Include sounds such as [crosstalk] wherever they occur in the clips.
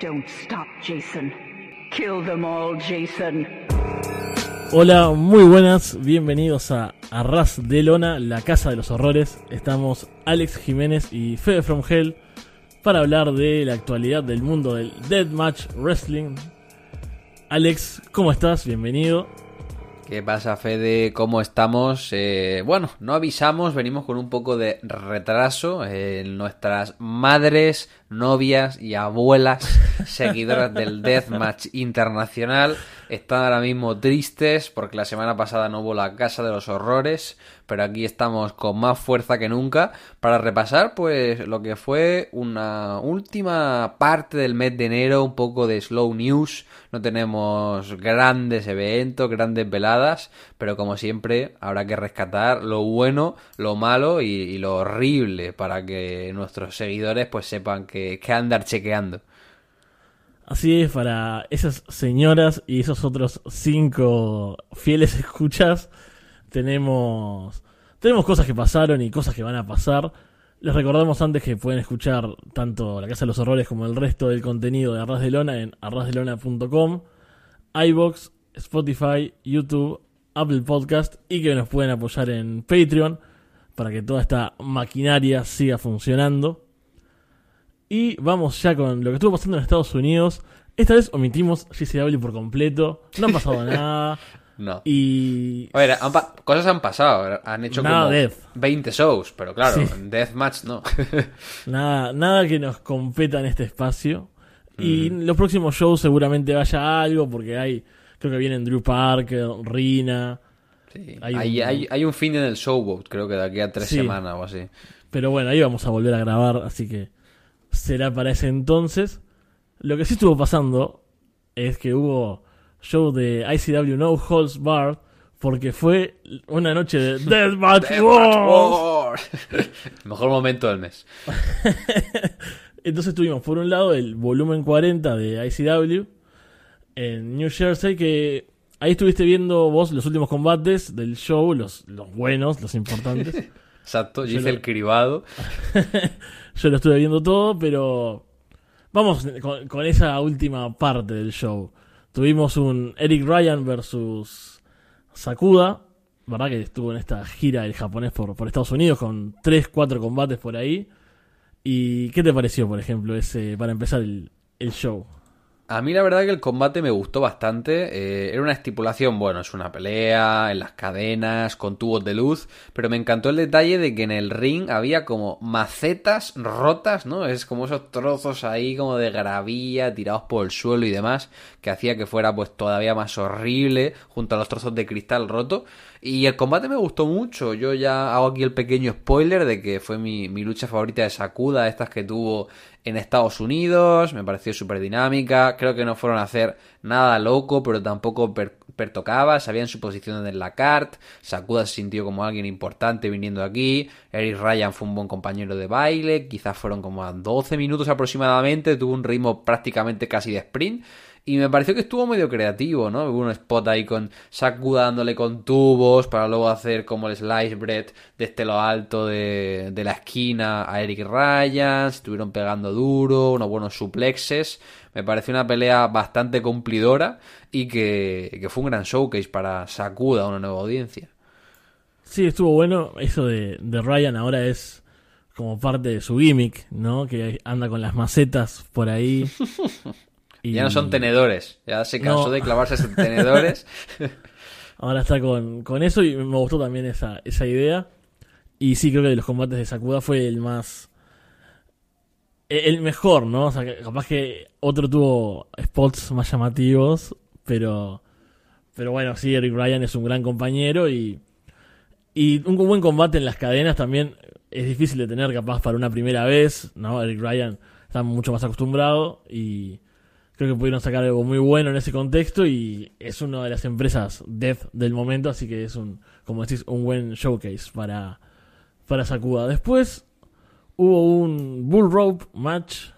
Don't stop, Jason. Kill them all, Jason. Hola, muy buenas, bienvenidos a Arras de Lona, la casa de los horrores. Estamos Alex Jiménez y Fede From Hell para hablar de la actualidad del mundo del Deathmatch Wrestling. Alex, ¿cómo estás? Bienvenido. ¿Qué pasa, Fede? ¿Cómo estamos? Eh, bueno, no avisamos, venimos con un poco de retraso. Eh, nuestras madres, novias y abuelas [laughs] seguidoras del Deathmatch Internacional están ahora mismo tristes porque la semana pasada no hubo la Casa de los Horrores, pero aquí estamos con más fuerza que nunca para repasar pues lo que fue una última parte del mes de enero, un poco de slow news, no tenemos grandes eventos, grandes veladas, pero como siempre habrá que rescatar lo bueno, lo malo y, lo horrible para que nuestros seguidores pues sepan que, que andar chequeando. Así es, para esas señoras y esos otros cinco fieles [laughs] escuchas, tenemos, tenemos cosas que pasaron y cosas que van a pasar. Les recordamos antes que pueden escuchar tanto La Casa de los Horrores como el resto del contenido de Arras de Lona en arrasdelona.com, iBox, Spotify, YouTube, Apple Podcast y que nos pueden apoyar en Patreon para que toda esta maquinaria siga funcionando. Y vamos ya con lo que estuvo pasando en Estados Unidos. Esta vez omitimos GCW por completo. No ha pasado [laughs] nada. No. Y. A ver, han cosas han pasado. Han hecho Nada como death. 20 shows, pero claro, Sí. en Deathmatch no. [laughs] Nada, nada que nos competa en este espacio. Y Mm. los próximos shows seguramente vaya algo, porque hay. Creo que vienen Drew Parker, Rina. Sí. Hay Hay, un- hay- hay un fin en el showboat, creo que de aquí a tres Sí. semanas o así. Pero bueno, ahí vamos a volver a grabar, así que será para ese entonces. Lo que sí estuvo pasando es que hubo show de ICW No Holds Barred porque fue una noche de [laughs] Deathmatch Wars. War. [laughs] Mejor momento del mes. [laughs] Entonces tuvimos por un lado el volumen 40 de ICW en New Jersey que ahí estuviste viendo vos los últimos combates del show, los, los buenos, los importantes. Exacto, yo hice lo- el cribado. [laughs] Yo lo estuve viendo todo, pero vamos con, con esa última parte del show. Tuvimos un Eric Ryan versus Sakuda, ¿verdad? Que estuvo en esta gira del japonés por, por Estados Unidos con 3, 4 combates por ahí. ¿Y qué te pareció, por ejemplo, ese para empezar el, el show? A mí la verdad que el combate me gustó bastante. eh, era una estipulación, bueno, es una pelea en las cadenas, con tubos de luz, pero me encantó el detalle de que en el ring había como macetas rotas, ¿no? Es como esos trozos ahí como de gravilla tirados por el suelo y demás, que hacía que fuera pues todavía más horrible junto a los trozos de cristal roto. Y el combate me gustó mucho. Yo ya hago aquí el pequeño spoiler de que fue mi, mi lucha favorita de Sakuda, estas que tuvo en Estados Unidos. Me pareció súper dinámica. Creo que no fueron a hacer nada loco, pero tampoco per- pertocaba. Sabían su posición en la cart. Sakuda se sintió como alguien importante viniendo aquí. Eric Ryan fue un buen compañero de baile. Quizás fueron como a 12 minutos aproximadamente. Tuvo un ritmo prácticamente casi de sprint. Y me pareció que estuvo medio creativo, ¿no? Hubo un spot ahí con Sakuda dándole con tubos para luego hacer como el slice bread desde lo alto de, de la esquina a Eric Ryan. Se estuvieron pegando duro, unos buenos suplexes. Me pareció una pelea bastante cumplidora y que, que fue un gran showcase para Sakuda, una nueva audiencia. Sí, estuvo bueno. Eso de, de Ryan ahora es como parte de su gimmick, ¿no? Que anda con las macetas por ahí. [laughs] Y Ya no son tenedores, ya se cansó No. de clavarse en tenedores. [laughs] Ahora está con, con eso y me gustó también esa, esa idea. Y sí, creo que de los combates de Sakuda fue el más. e- El mejor, ¿no? O sea, que capaz que otro tuvo spots más llamativos, pero. Pero bueno, sí, Eric Ryan es un gran compañero y. Y un buen combate en las cadenas también es difícil de tener, capaz, para una primera vez, ¿no? Eric Ryan está mucho más acostumbrado y creo que pudieron sacar algo muy bueno en ese contexto y es una de las empresas death del momento, así que es un, como decís, un buen showcase para, para Sakuda. Después hubo un Bull Rope match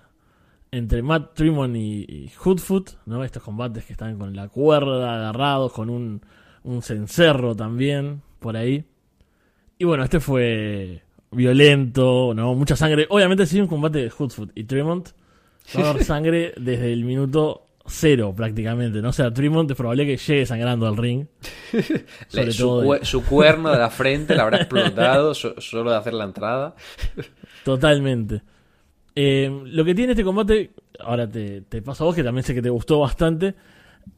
entre Matt Trimon y, y Hoodfoot, ¿no? Estos combates que están con la cuerda agarrados, con un, un cencerro también por ahí. Y bueno, este fue violento, ¿no? Mucha sangre. Obviamente sí un combate de Hoodfoot y Tremont. Va a haber sangre desde el minuto cero prácticamente, ¿no? O sea, Tremont es probable que llegue sangrando al ring. [laughs] Su, cu- su cuerno de la [laughs] frente le habrá explotado so- solo de hacer la entrada. Totalmente. Eh, lo que tiene este combate, ahora te, te paso a vos, que también sé que te gustó bastante,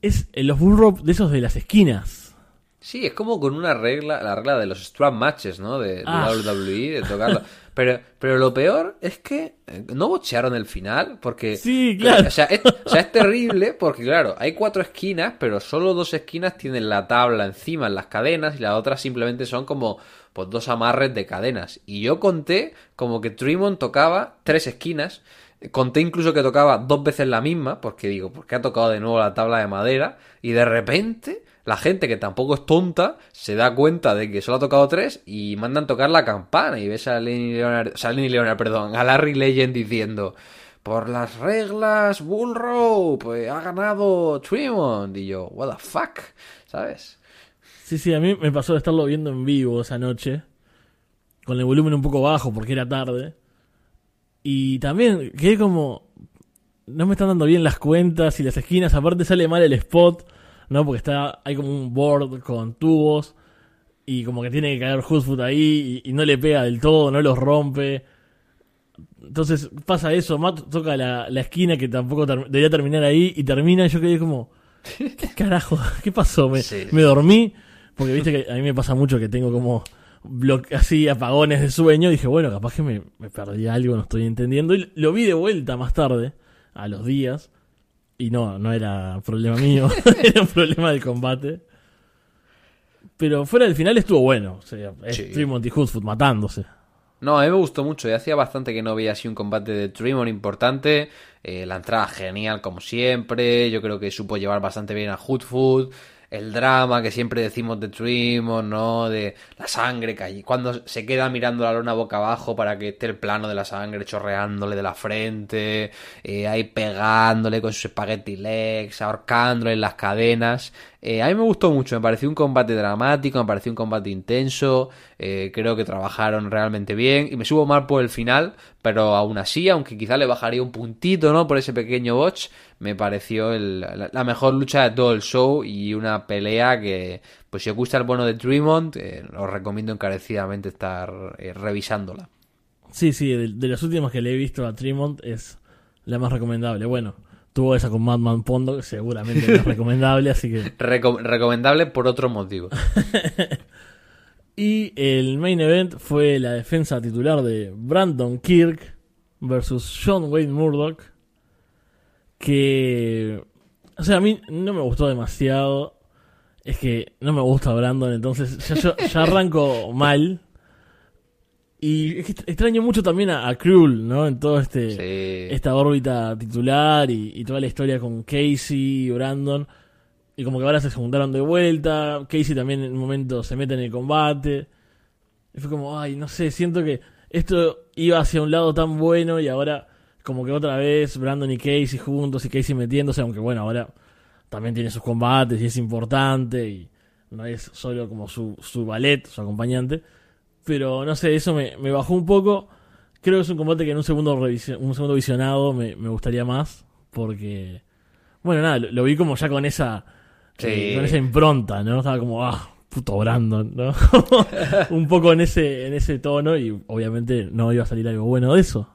es eh, los bull rope de esos de las esquinas. Sí, es como con una regla, la regla de los strap matches, ¿no? De, de Ah. WWE, de tocarlo. [laughs] Pero, pero lo peor es que eh, no bochearon el final, porque... Sí, claro. O sea, es, o sea, es terrible porque, claro, hay cuatro esquinas, pero solo dos esquinas tienen la tabla encima en las cadenas y las otras simplemente son como pues dos amarres de cadenas. Y yo conté como que Tremont tocaba tres esquinas. Conté incluso que tocaba dos veces la misma, porque digo, ¿por qué ha tocado de nuevo la tabla de madera? Y de repente, la gente que tampoco es tonta, se da cuenta de que solo ha tocado tres y mandan tocar la campana. Y ves a Lenny Leonard, a perdón, a Larry Legend diciendo, por las reglas, Bull Rope, eh, ha ganado Tremont. Y yo, what the fuck, ¿sabes? Sí, sí, a mí me pasó de estarlo viendo en vivo esa noche, con el volumen un poco bajo porque era tarde. Y también quedé como. No me están dando bien las cuentas y las esquinas. Aparte sale mal el spot, ¿no? Porque está hay como un board con tubos. Y como que tiene que caer Hoodfoot ahí y, y no le pega del todo, no los rompe. Entonces pasa eso. Matt toca la, la esquina que tampoco ter- debería terminar ahí y termina. Y yo quedé como. ¿Qué [laughs] carajo? [laughs] ¿Qué pasó? Me, Sí. me dormí. Porque viste que a mí me pasa mucho que tengo como así apagones de sueño. Dije, bueno, capaz que me, me perdí algo, no estoy entendiendo. Y lo vi de vuelta más tarde, a los días. Y no, no era problema mío, [laughs] era un problema del combate. Pero fuera del final estuvo bueno. O sea, es. Tremont y Hoodfoot matándose. No, a mí me gustó mucho. Y hacía bastante que no veía así un combate de Tremont importante. Eh, la entrada genial, como siempre. Yo creo que supo llevar bastante bien a Hoodfoot. El drama que siempre decimos de ¿no? De la sangre que hay. Cuando se queda mirando la lona boca abajo para que esté el plano de la sangre chorreándole de la frente. eh, ahí pegándole con sus spaghetti legs, ahorcándole en las cadenas. Eh, a mí me gustó mucho, me pareció un combate dramático, me pareció un combate intenso, eh, creo que trabajaron realmente bien y me subo mal por el final, pero aún así, aunque quizá le bajaría un puntito, ¿no? Por ese pequeño botch, me pareció el- la, la mejor lucha de todo el show y una pelea que, pues si os gusta el bono de Tremont, eh, os recomiendo encarecidamente estar eh, revisándola. Sí, sí, de, de las últimas que le he visto a Tremont es la más recomendable. Bueno, tuvo esa con Madman Pondo, que seguramente no es [laughs] recomendable, así que... Reco- recomendable por otro motivo. [laughs] Y el main event fue la defensa titular de Brandon Kirk versus John Wayne Murdoch. Que. O sea, a mí no me gustó demasiado. Es que no me gusta Brandon, entonces ya, yo- ya arranco mal. Y es que extraño mucho también a, a Krull, ¿no? En todo este Sí. esta órbita titular y, y toda la historia con Casey y Brandon. Y como que ahora se juntaron de vuelta. Casey también en un momento se mete en el combate. Y fue como, ay, no sé, siento que esto iba hacia un lado tan bueno y ahora como que otra vez Brandon y Casey juntos y Casey metiéndose, aunque bueno, ahora también tiene sus combates y es importante y no es solo como su, su ballet, su acompañante. Pero no sé, eso me, me bajó un poco. Creo que es un combate que en un segundo, un segundo visionado me, me gustaría más. Porque, bueno, nada, lo, lo vi como ya con esa, eh, con esa impronta, ¿no? Estaba como, ah, puto Brandon, ¿no? [laughs] un poco en ese, en ese tono y obviamente no iba a salir algo bueno de eso.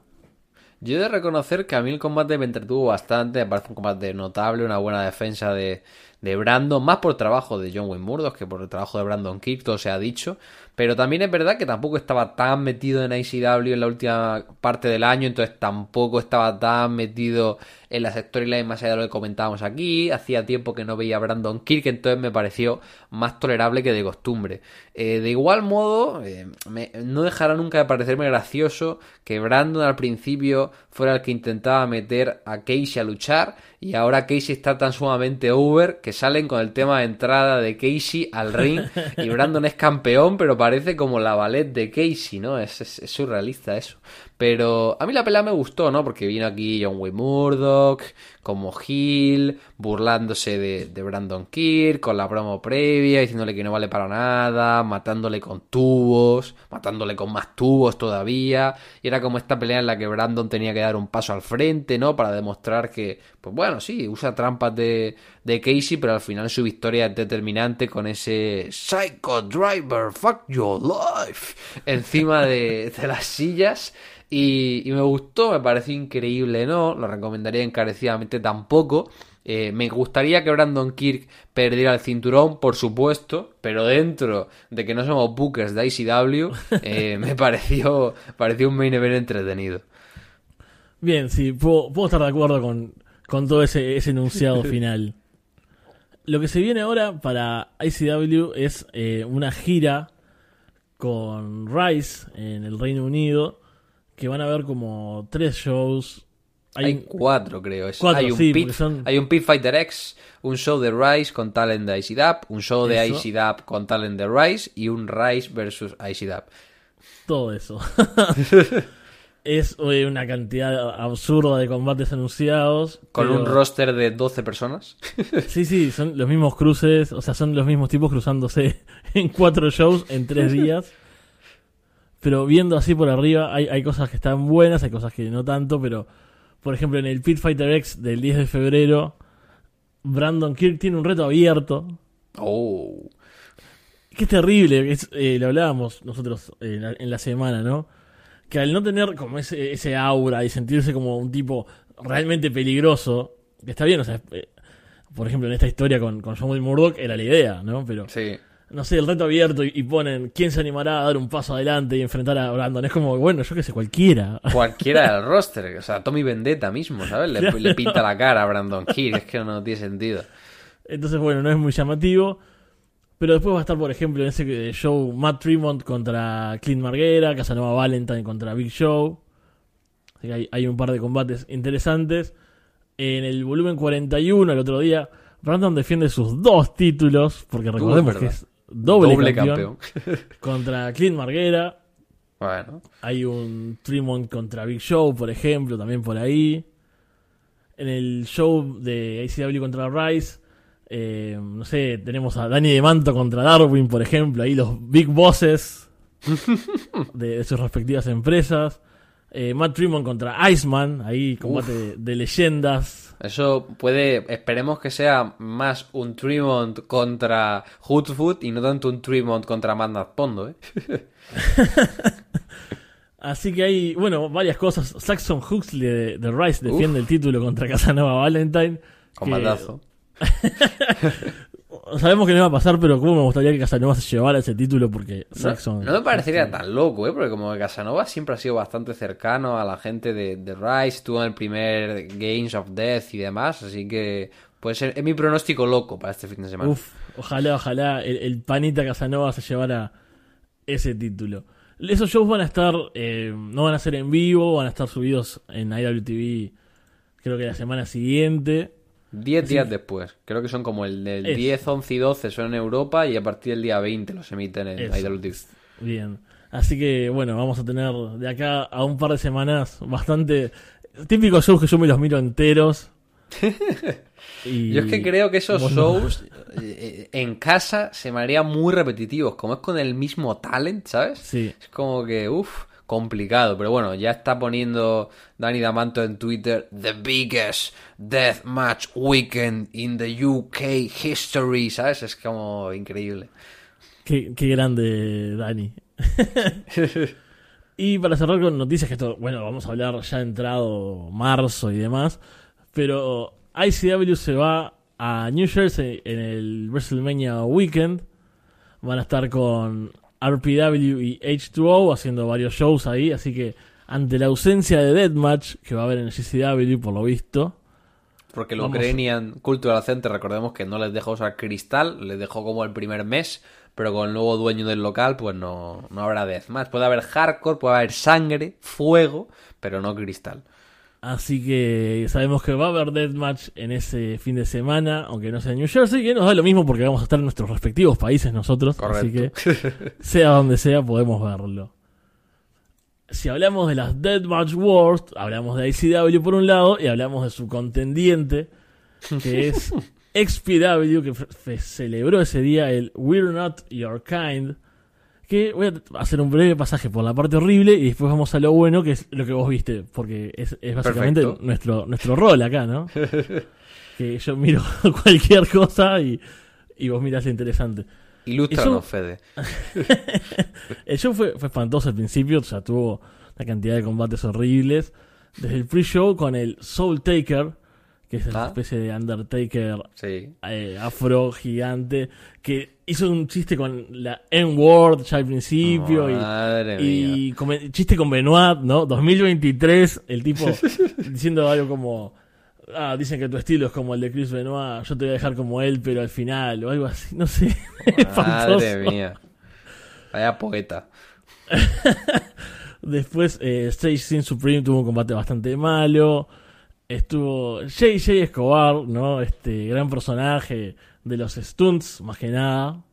Yo he de reconocer que a mí el combate me entretuvo bastante, me parece un combate notable, una buena defensa de, de Brandon, más por trabajo de John Wayne Murdoch que por el trabajo de Brandon Kick, todo se ha dicho, pero también es verdad que tampoco estaba tan metido en ICW en la última parte del año, entonces tampoco estaba tan metido en las storylines más allá de lo que comentábamos aquí, hacía tiempo que no veía a Brandon Kirk, entonces me pareció más tolerable que de costumbre. Eh, de igual modo, eh, me- no dejará nunca de parecerme gracioso que Brandon al principio fuera el que intentaba meter a Casey a luchar y ahora Casey está tan sumamente over que salen con el tema de entrada de Casey al ring [laughs] y Brandon es campeón pero parece como la ballet de Casey, ¿no? Es, es- es surrealista eso. Pero a mí la pelea me gustó, ¿no? Porque vino aquí John Wayne Murdoch, como Hill, burlándose de, de Brandon Kirk, con la promo previa, diciéndole que no vale para nada, matándole con tubos, matándole con más tubos todavía. Y era como esta pelea en la que Brandon tenía que dar un paso al frente, ¿no? Para demostrar que, pues bueno, sí, usa trampas de, de Casey, pero al final su victoria es determinante con ese Psycho Driver, fuck your life, encima de, de las sillas. Y, y me gustó, me pareció increíble, ¿no? Lo recomendaría encarecidamente tampoco. Eh, me gustaría que Brandon Kirk perdiera el cinturón, por supuesto, pero dentro de que no somos bookers de ICW, [laughs] eh, me pareció, pareció un main event entretenido. Bien, sí, puedo, puedo estar de acuerdo con, con todo ese, ese enunciado [laughs] final. Lo que se viene ahora para ICW es eh, una gira con Rice en el Reino Unido, que van a haber como tres shows. Hay, un- cuatro, creo. Es- Cuatro, hay, un sí, Pit, son- hay un Pit Fighter X, un show de Rice con talent de ICW, un show de. ICW con talent de Rice y un Rice versus ICW. todo eso. [laughs] es una cantidad absurda de combates anunciados. Con pero- un roster de 12 personas. [laughs] Sí, sí, son los mismos cruces, o sea, son los mismos tipos cruzándose [laughs] en cuatro shows en tres días. Pero viendo así por arriba, hay, hay cosas que están buenas, hay cosas que no tanto, pero por ejemplo en el Pit Fighter X del 10 de febrero, Brandon Kirk tiene un reto abierto, Oh. es terrible, es, eh, lo hablábamos nosotros eh, en, la, en la semana, ¿no? Que al no tener como ese, ese aura y sentirse como un tipo realmente peligroso, que está bien, o sea, eh, por ejemplo en esta historia con, con John Wayne Murdoch era la idea, ¿no? Pero, Sí. no sé, el reto abierto y, y ponen quién se animará a dar un paso adelante y enfrentar a Brandon. Es como, bueno, yo qué sé, cualquiera. Cualquiera del [laughs] roster. O sea, Tommy Vendetta mismo, ¿sabes? Le, Claro. le pinta la cara a Brandon Kirk. Es que no tiene sentido. Entonces, bueno, no es muy llamativo. Pero después va a estar, por ejemplo, en ese eh, show Matt Tremont contra Clint Marguera, Casanova Valentine contra Big Show. Así que hay, hay un par de combates interesantes. En el volumen 41, el otro día, Brandon defiende sus dos títulos, porque recordemos que es doble, campeón, campeón. [laughs] contra Clint Marguera. Bueno. Hay un Tremont contra Big Show, por ejemplo, también por ahí. En el show de ACW contra Rice, eh, no sé, tenemos a Danny DeManto contra Darwin, por ejemplo, ahí los big bosses [laughs] de, de sus respectivas empresas. Eh, Matt Tremont contra Iceman, ahí combate de, de leyendas. Eso puede, esperemos que sea más un Tremont contra Hoodfoot y no tanto un Tremont contra Magnat Pondo, ¿eh? [laughs] Así que hay, bueno, varias cosas. Saxon Huxley de, de Rice defiende el título contra Casanova Valentine. que- Combatazo. [laughs] Sabemos que no va a pasar, pero cómo me gustaría que Casanova se llevara ese título porque No, Saxon. no me parecería tan loco, ¿eh? Porque como que Casanova siempre ha sido bastante cercano a la gente de, de Rice, estuvo en el primer Games of Death y demás, así que puede ser, es mi pronóstico loco para este fin de semana. Uf, ojalá, ojalá el, el panita Casanova se llevara ese título. Esos shows van a estar, eh, no van a ser en vivo, van a estar subidos en IWTV, creo que la semana siguiente. 10 días después, creo que son como el del Eso. 10, 11 y 12 son en Europa y a partir del día 20 los emiten en. IWTV. Bien. Así que bueno, vamos a tener de acá a un par de semanas bastante típicos shows que yo me los miro enteros. [laughs] Y- Yo es que creo que esos no. shows eh, en casa se me harían muy repetitivos, como es con el mismo talent, ¿sabes? Sí. Es como que, uff, complicado. Pero bueno, ya está poniendo Dani Damanto en Twitter The biggest deathmatch weekend in the UK history, ¿sabes? Es como increíble. Qué, qué grande, Dani. [laughs] y para cerrar con noticias, que esto, bueno, vamos a hablar ya entrado marzo y demás, pero ICW se va a New Jersey en el WrestleMania Weekend. Van a estar con RPW y H2O haciendo varios shows ahí, así que ante la ausencia de Deathmatch que va a haber en CCW, por lo visto, Porque el Vamos. Ukrainian Cultural Center, recordemos que no les dejó usar cristal, les dejó como el primer mes, pero con el nuevo dueño del local, pues no, no habrá deathmatch. Puede haber hardcore, puede haber sangre, fuego, pero no cristal. Así que sabemos que va a haber Deathmatch en ese fin de semana, aunque no sea en New Jersey, que nos da lo mismo porque vamos a estar en nuestros respectivos países nosotros. Así que, [laughs] sea donde sea, podemos verlo. si hablamos de las Deathmatch Wars, hablamos de ICW por un lado y hablamos de su contendiente, que [laughs] es XPW, que celebró ese día el We're Not Your Kind. Que voy a hacer un breve pasaje por la parte horrible y después vamos a lo bueno, que es lo que vos viste, porque es, es básicamente Perfecto. nuestro, nuestro rol acá, ¿no? [laughs] que yo miro [laughs] cualquier cosa y, y vos mirás lo interesante. Ilústranos, Eso- Fede. [laughs] El show fue, fue espantoso al principio, o sea, tuvo una cantidad de combates horribles. Desde el pre-show con el Soul Taker, que es una Ah. especie de Undertaker Sí. eh, afro gigante, que hizo un chiste con la N-word ya al principio y, Madre mía. chiste con Benoit, ¿no? 2023, el tipo [laughs] diciendo algo como, ah, dicen que tu estilo es como el de Chris Benoit, yo te voy a dejar como él, pero al final, o algo así, no sé. [laughs] Madre mía. Vaya poeta. [laughs] Después, eh, Stage Sin Supreme tuvo un combate bastante malo. Estuvo JJ Escobar, ¿no? Este gran personaje de los stunts, más que nada.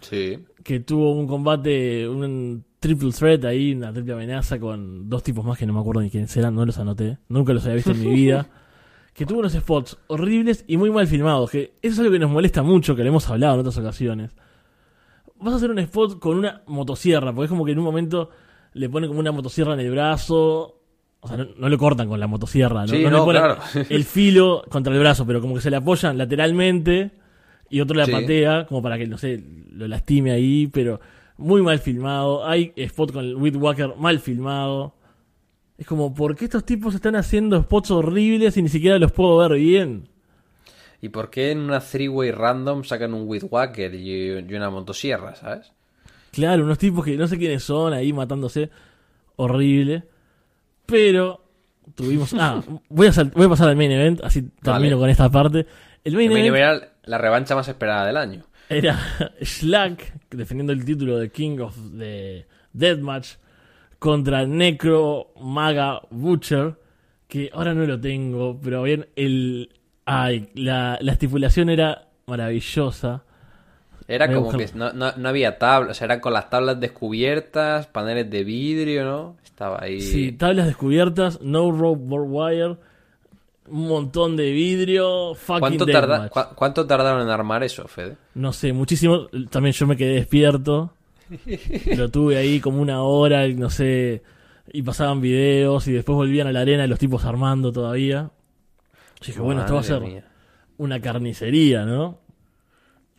Sí. Que tuvo un combate, un triple threat ahí, una triple amenaza con dos tipos más que no me acuerdo ni quiénes eran, no los anoté. Nunca los había visto en mi [laughs] vida. Que tuvo unos spots horribles y muy mal filmados. Que eso es algo que nos molesta mucho, que lo hemos hablado en otras ocasiones. Vas a hacer un spot con una motosierra, porque es como que en un momento le ponen como una motosierra en el brazo. O sea, no, no le cortan con la motosierra, ¿no? Sí, No le ponen claro. el filo contra el brazo, pero como que se le apoyan lateralmente y otro la Sí. patea, como para que, no sé, lo lastime ahí, pero muy mal filmado. Hay spot con el Whit Walker mal filmado. Es como, ¿por qué estos tipos están haciendo spots horribles y ni siquiera los puedo ver bien? ¿Y por qué en una three-way random sacan un With Walker y, y una motosierra, ¿sabes? Claro, unos tipos que no sé quiénes son ahí matándose. Horrible. Pero tuvimos. Ah, voy a, voy a pasar al main event, así termino Vale. con esta parte. El main El main event event era la revancha más esperada del año. era Slack defendiendo el título de King of the Deathmatch contra Necro Maga Butcher. Que ahora no lo tengo, pero bien, el. Ay, la, la estipulación era maravillosa. Era como que no, no, no había tablas, o sea, eran con las tablas descubiertas, paneles de vidrio, ¿no? Estaba ahí. Sí, tablas descubiertas, no rope board wire, un montón de vidrio, fucking ¿Cuánto, tarda- cua- ¿Cuánto tardaron en armar eso, Fede? No sé, muchísimo. También yo me quedé despierto. [laughs] Lo tuve ahí como una hora, no sé. Y pasaban videos y después volvían a la arena y los tipos armando todavía. Yo dije, bueno, esto va a ser mía. una carnicería, ¿no?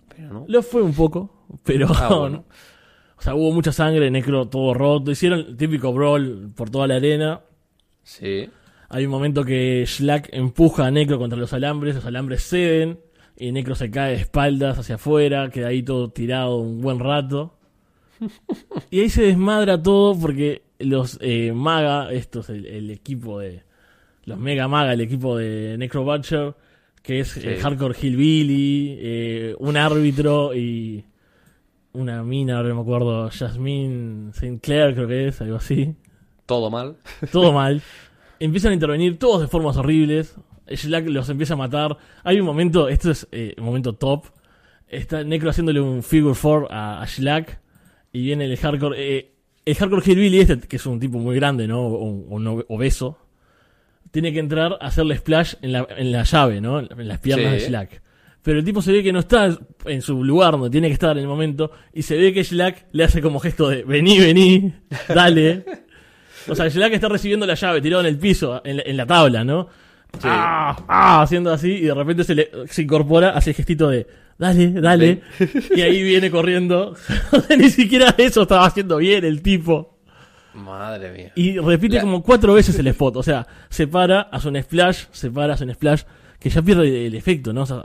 Pero no. Lo fue un poco, pero. Ah, [laughs] bueno. O sea, hubo mucha sangre, necro todo roto. Hicieron el típico brawl por toda la arena. Sí. Hay un momento que Slack empuja a Necro contra los alambres, los alambres ceden y Necro se cae de espaldas hacia afuera, queda ahí todo tirado un buen rato. [laughs] Y ahí se desmadra todo porque los eh, Maga, estos, el, el equipo de. Los Mega Maga, el equipo de Necro Butcher, que es eh, Sí. Hardcore Hillbilly, eh, un árbitro y una mina, ahora no me acuerdo, Jasmine St. Clair, creo que es, algo así Todo mal. todo mal. [laughs] Empiezan a intervenir todos de formas horribles. Slack los empieza a matar. Hay un momento, esto es eh, un momento top. Está Necro haciéndole un figure four a, a Slack. Y viene el hardcore. eh, el hardcore Hillbilly, este, que es un tipo muy grande, ¿no? Un, un obe- obeso. Tiene que entrar a hacerle splash en la, en la llave, ¿no? En las piernas Sí. de Slack. Pero el tipo se ve que no está en su lugar donde tiene que estar en el momento. Y se ve que Slack le hace como gesto de vení, vení, dale. O sea, Slack está recibiendo la llave tirado en el piso, en la, en la tabla, ¿no? Ah, ah, haciendo así, y de repente se, le, se incorpora, hace el gestito de dale, dale. Y ahí viene corriendo. [laughs] Ni siquiera eso estaba haciendo bien el tipo. Madre mía. Y repite La- como cuatro veces el spot. O sea, se para, hace un splash, se para, hace un splash, que ya pierde el efecto, ¿no? O sea,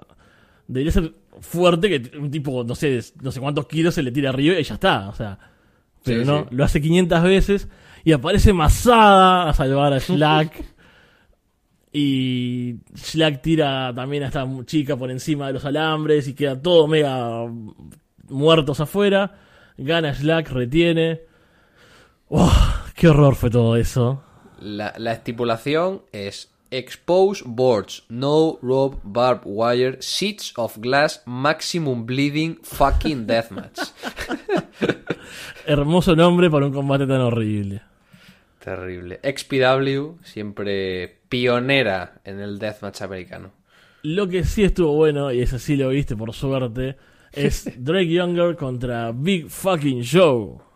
debería ser fuerte que un tipo, no sé, no sé cuántos kilos se le tira arriba y ya está. O sea, pero Sí, no, sí. lo hace 500 veces y aparece Masada a salvar a Slack. [laughs] y Slack tira también a esta chica por encima de los alambres y queda todo mega muertos afuera. Gana Slack, retiene. ¡Oh! ¡Qué horror fue todo eso! La, la estipulación es Expose boards, no rope, barbed wire, sheets of glass, maximum bleeding, fucking [laughs] deathmatch. Hermoso nombre para un combate tan horrible. Terrible. XPW, siempre pionera en el deathmatch americano. Lo que sí estuvo bueno, y ese sí lo viste por suerte, es [laughs] Drake Younger contra Big Fucking Joe.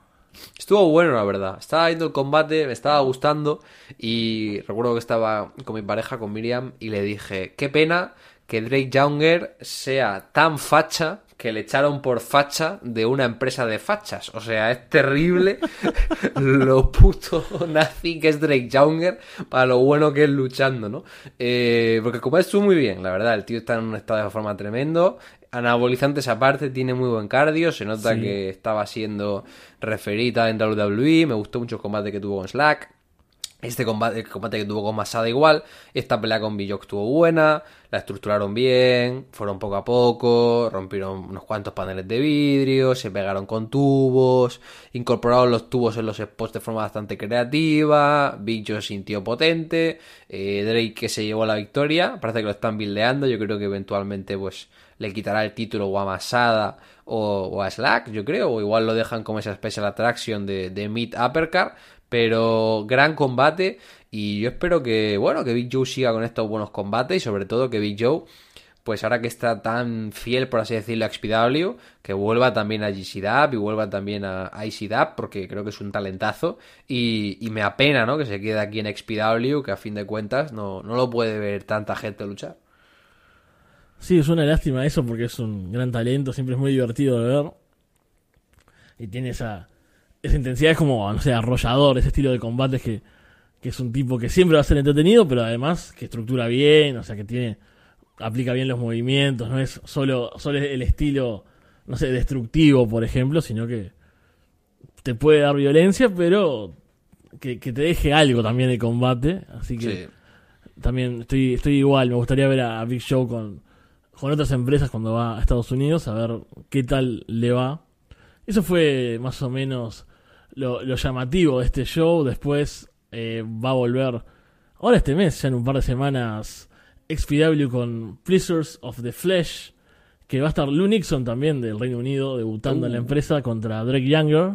Estuvo bueno, la verdad. Estaba viendo el combate, me estaba gustando y recuerdo que estaba con mi pareja, con Miriam, y le dije, qué pena que Drake Younger sea tan facha que le echaron por facha de una empresa de fachas. O sea, es terrible [laughs] lo puto nazi que es Drake Younger para lo bueno que es luchando, ¿no? Eh, porque como estuvo muy bien, la verdad, el tío está en un estado de forma tremendo. Anabolizantes aparte, tiene muy buen cardio, se nota Sí. que estaba siendo referita en WWE, me gustó mucho el combate que tuvo con Slack. Este combate, el combate que tuvo con Masada igual, esta pelea con Bijok estuvo buena, la estructuraron bien, fueron poco a poco, rompieron unos cuantos paneles de vidrio, se pegaron con tubos, incorporaron los tubos en los spots de forma bastante creativa, Big sintió potente, eh, Drake que se llevó la victoria, parece que lo están bildeando, yo creo que eventualmente pues le quitará el título o a Masada o, a Slack, yo creo, o igual lo dejan como esa special attraction de, de Meet Uppercut, pero gran combate y yo espero que, bueno, que Big Joe siga con estos buenos combates y sobre todo que Big Joe, pues ahora que está tan fiel, por así decirlo, a XPW, que vuelva también a GCDAP y vuelva también a, ICDAP, porque creo que es un talentazo y, y me apena, ¿no? Que se quede aquí en XPW, que a fin de cuentas no, no lo puede ver tanta gente luchar. Sí, es una lástima eso porque es un gran talento, siempre es muy divertido de ver. Y tiene esa, esa intensidad, es como, no sé, arrollador, ese estilo de combates que, que es un tipo que siempre va a ser entretenido, pero además que estructura bien, o sea, que tiene, aplica bien los movimientos, no es solo, solo el estilo, no sé, destructivo, por ejemplo, sino que te puede dar violencia, pero que, que te deje algo también de combate, así que Sí. también estoy, estoy igual, me gustaría ver a Big Show con, con otras empresas cuando va a Estados Unidos, a ver qué tal le va. Eso fue más o menos lo, lo llamativo de este show. Después eh, va a volver, ahora este mes, ya en un par de semanas, XPW con Pleasures of the Flesh, que va a estar Lou Nixon también del Reino Unido, debutando en la Uh. empresa contra Drake Younger.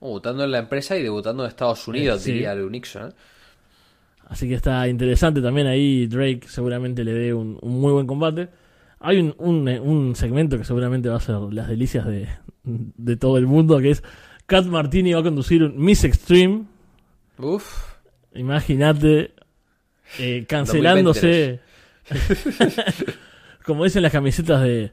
Debutando en la empresa y debutando en Estados Unidos, Sí. diría Lou Nixon. ¿eh? Así que está interesante también ahí. Drake seguramente le dé un, un muy buen combate. Hay un, un, eh, un segmento que seguramente va a ser las delicias de, de todo el mundo, que es Kat Martini va a conducir un Miss Extreme. Uf. Imagínate eh, cancelándose. [laughs] como dicen las camisetas de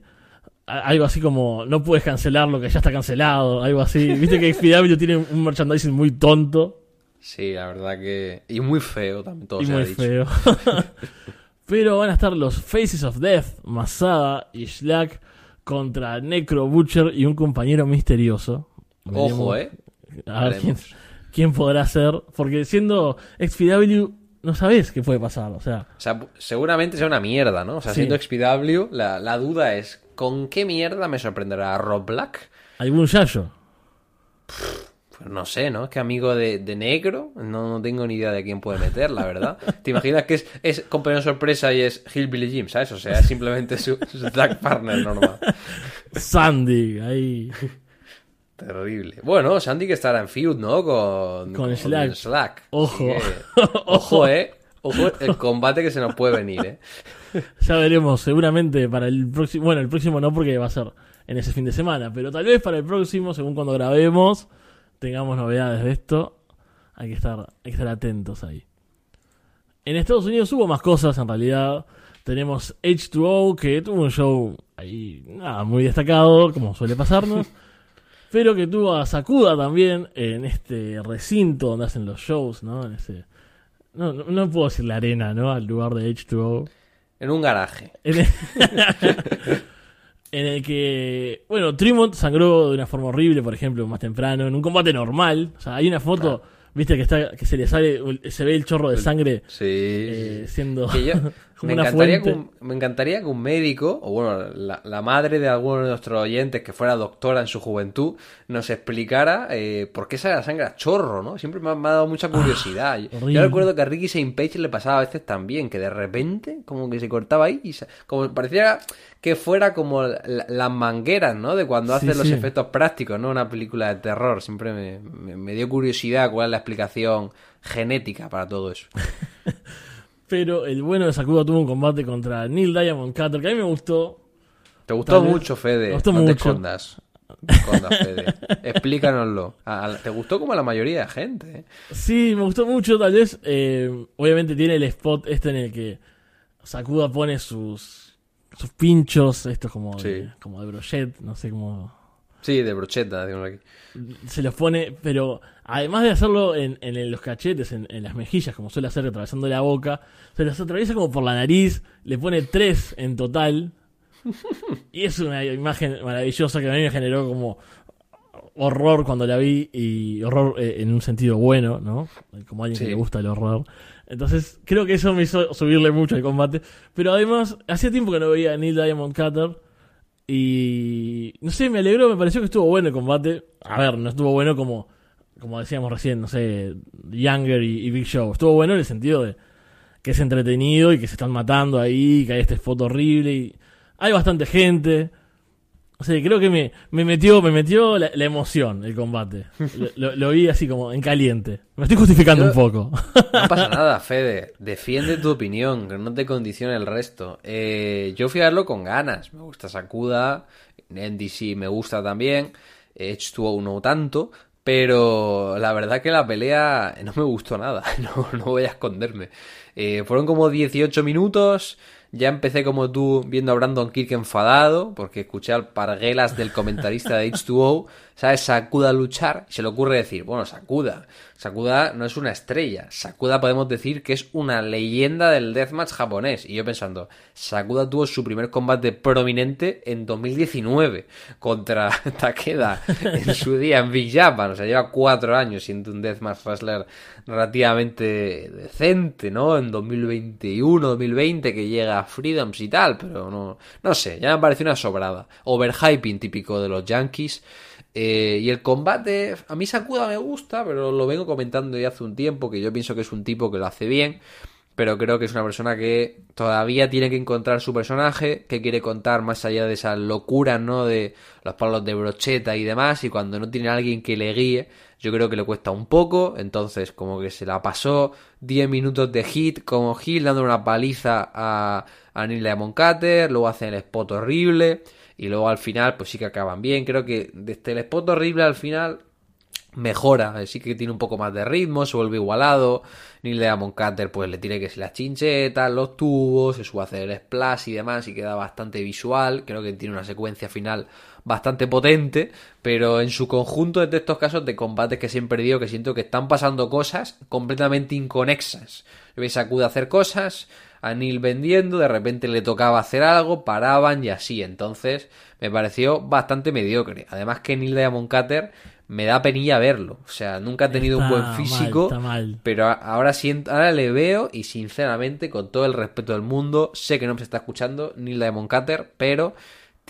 algo así como no puedes cancelar lo que ya está cancelado, algo así. Viste que XPW tiene un merchandising muy tonto. Sí, la verdad que... Y muy feo también, todo y se ha muy dicho. feo. [laughs] Pero van a estar los Faces of Death, Masada y Slack contra Necro Butcher y un compañero misterioso. Ojo, ¿eh? A ver quién, quién podrá ser. Porque siendo XPW, no sabes qué puede pasar. O sea, O sea, seguramente sea una mierda, ¿no? O sea, Sí. siendo XPW, la, la duda es, ¿con qué mierda me sorprenderá Rob Black? algún Yayo. Pues no sé, ¿no? Es que amigo de, de negro, no, no tengo ni idea de quién puede meter, la verdad. ¿Te imaginas que es, es compañero sorpresa y es Hillbilly Jim, ¿sabes? O sea, es simplemente su, su tag partner normal. Sandy, ahí. Terrible. Bueno, Sandy que estará en feud, ¿no? Con, Con Slack. Slack. Ojo. Que- ojo, [laughs] ¿eh? Ojo el combate que se nos puede venir, ¿eh? Ya veremos, seguramente para el próximo. Bueno, el próximo no, porque va a ser en ese fin de semana. Pero tal vez para el próximo, según cuando grabemos, tengamos novedades de esto. Hay que estar, hay que estar atentos ahí. En Estados Unidos hubo más cosas en realidad. Tenemos H2O, que tuvo un show ahí, nada, muy destacado, como suele pasarnos. [laughs] pero que tuvo a Sakuda también en este recinto donde hacen los shows, ¿no? En ese. No, no, no puedo decir la arena, ¿no? Al lugar de H2O. En un garaje. En el, [laughs] [laughs] en el que, bueno, Trimont sangró de una forma horrible, por ejemplo, más temprano, en un combate normal. O sea, hay una foto, viste, que está que se le sale, se ve el chorro de sangre Sí. eh, siendo Que yo- [laughs] como me, una encantaría que un, me encantaría que un médico, o bueno, la, la madre de alguno de nuestros oyentes que fuera doctora en su juventud, nos explicara eh, por qué sale la sangre a chorro, ¿no? Siempre me ha, me ha dado mucha curiosidad. Yo- recuerdo que a Ricky Saint Page le pasaba a veces también, que de repente como que se cortaba ahí y se- como parecía que fuera como la- las mangueras, ¿no? De cuando Sí, hacen los sí. efectos prácticos, ¿no? Una película de terror. Siempre me, me- me dio curiosidad cuál es la explicación genética para todo eso. [laughs] Pero el bueno de Sakuda tuvo un combate contra Neil Diamond Cutter, que a mí me gustó. Te gustó Tal mucho, Fede. me gustó no mucho. te escondas, Fede. [laughs] Explícanoslo. A- a- te gustó como a la mayoría de gente. ¿eh? Sí, me gustó mucho, tal vez. eh, obviamente tiene el spot este en el que Sakuda pone sus, sus pinchos, estos como, de, Sí. como de brochet, no sé cómo. Sí, de brocheta, digamos aquí. Se los pone, pero además de hacerlo en, en los cachetes, en, en las mejillas, como suele hacer atravesando la boca, se los atraviesa como por la nariz, le pone tres en total. [laughs] Y es una imagen maravillosa que a mí me generó como horror cuando la vi y horror eh, en un sentido bueno, ¿no? Como alguien Sí. que le gusta el horror. Entonces, creo que eso me hizo subirle mucho al combate. Pero además, hacía tiempo que no veía a Neil Diamond Cutter. Y no sé, me alegró, me pareció que estuvo bueno el combate. A ver, no estuvo bueno como, como decíamos recién, no sé, Younger y, y Big Show. Estuvo bueno en el sentido de que es entretenido y que se están matando ahí, que hay este spot horrible y hay bastante gente. O sea, creo que me, me metió, me metió la, la emoción el combate. Lo, lo- lo vi así como en caliente. Me estoy justificando Yo- un poco. No pasa nada, Fede. Defiende tu opinión, que no te condicione el resto. Eh, yo fui a verlo con ganas. Me gusta Sakuda, NDC me gusta también. Edge tuvo no tanto. Pero la verdad que la pelea no me gustó nada. [laughs] No, no voy a esconderme. Eh, fueron como 18 minutos. Ya empecé como tú viendo a Brandon Kirk enfadado, porque escuché al parguelas del comentarista de H2O, ¿sabes? Sakuda luchar, y se le ocurre decir, bueno, Sakuda, Sakuda no es una estrella, Sakuda podemos decir que es una leyenda del deathmatch japonés. Y yo pensando, Sakuda tuvo su primer combate prominente en 2019 contra [laughs] Takeda en su día en Big Japan, o sea, lleva cuatro años siendo un deathmatch wrestler relativamente decente, ¿no? En 2021, 2020 que llega a Freedoms y tal, pero no, no sé, ya me parece una sobrada. Overhyping típico de los Yankees. Eh, y el combate, a mí Sakuda me gusta, pero lo vengo comentando ya hace un tiempo, que yo pienso que es un tipo que lo hace bien, pero creo que es una persona que todavía tiene que encontrar su personaje, que quiere contar más allá de esas locuras, ¿no? De los palos de brocheta y demás, y cuando no tiene a alguien que le guíe, yo creo que le cuesta un poco, entonces como que se la pasó 10 minutos de hit como Hill dando una paliza a, a Neil Diamond Cutter, luego hacen el spot horrible, y luego al final pues sí que acaban bien, creo que desde el spot horrible al final mejora, sí que tiene un poco más de ritmo, se vuelve igualado, Neil Diamond Cutter pues le tiene que ser las chinchetas, los tubos, se sube a hacer el splash y demás y queda bastante visual, creo que tiene una secuencia final bastante potente, pero en su conjunto es de estos casos de combates que siempre digo que siento que están pasando cosas completamente inconexas. Veis a hacer cosas, a Neil vendiendo, de repente le tocaba hacer algo, paraban y así, entonces me pareció bastante mediocre. Además que Neil Diamond Cutter me da penilla verlo, o sea, nunca ha tenido un buen físico, mal. pero ahora siento, ahora le veo y sinceramente, con todo el respeto del mundo, sé que no me está escuchando Neil Diamond Cutter, pero